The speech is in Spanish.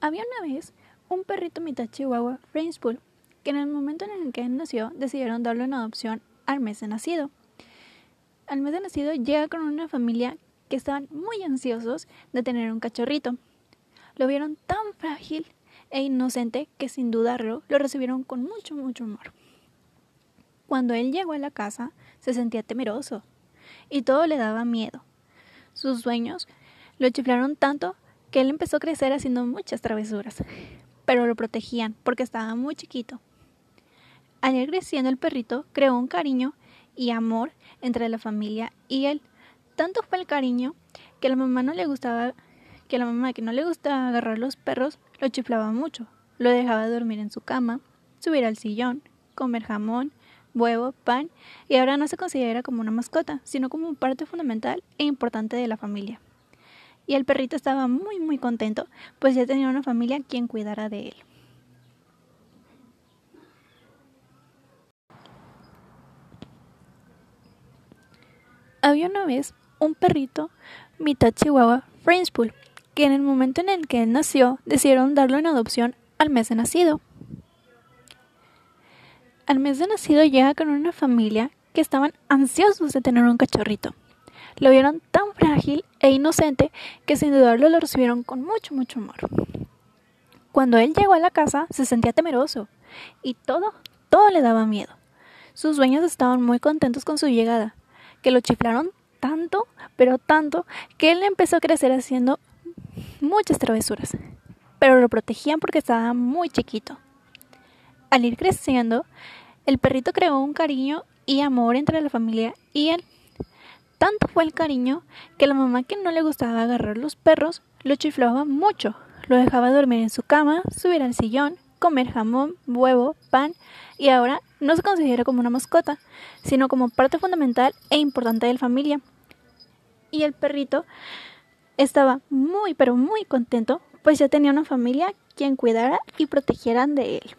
Había una vez un perrito mitad chihuahua, French Bull, que en el momento en el que nació decidieron darle una adopción al mes de nacido. Al mes de nacido llega con una familia que estaban muy ansiosos de tener un cachorrito. Lo vieron tan frágil e inocente que sin dudarlo lo recibieron con mucho, mucho amor. Cuando él llegó a la casa se sentía temeroso y todo le daba miedo. Sus sueños lo chiflaron tanto que él empezó a crecer haciendo muchas travesuras, pero lo protegían porque estaba muy chiquito. Al creciendo el perrito creó un cariño y amor entre la familia y él. Tanto fue el cariño que la mamá no le gustaba que la mamá que no le gustaba agarrar los perros lo chiflaba mucho. Lo dejaba dormir en su cama, subir al sillón, comer jamón, huevo, pan y ahora no se considera como una mascota, sino como parte fundamental e importante de la familia y el perrito estaba muy muy contento, pues ya tenía una familia quien cuidara de él. Había una vez un perrito mitad chihuahua, French Bull, que en el momento en el que él nació decidieron darlo en adopción al mes de nacido. Al mes de nacido llega con una familia que estaban ansiosos de tener un cachorrito. Lo vieron tan frágil e inocente que sin dudarlo lo recibieron con mucho, mucho amor. Cuando él llegó a la casa se sentía temeroso y todo, todo le daba miedo. Sus dueños estaban muy contentos con su llegada, que lo chiflaron tanto, pero tanto, que él empezó a crecer haciendo muchas travesuras, pero lo protegían porque estaba muy chiquito. Al ir creciendo, el perrito creó un cariño y amor entre la familia y él. Tanto fue el cariño que la mamá que no le gustaba agarrar los perros lo chiflaba mucho. Lo dejaba dormir en su cama, subir al sillón, comer jamón, huevo, pan y ahora no se considera como una mascota, sino como parte fundamental e importante de la familia. Y el perrito estaba muy pero muy contento, pues ya tenía una familia quien cuidara y protegieran de él.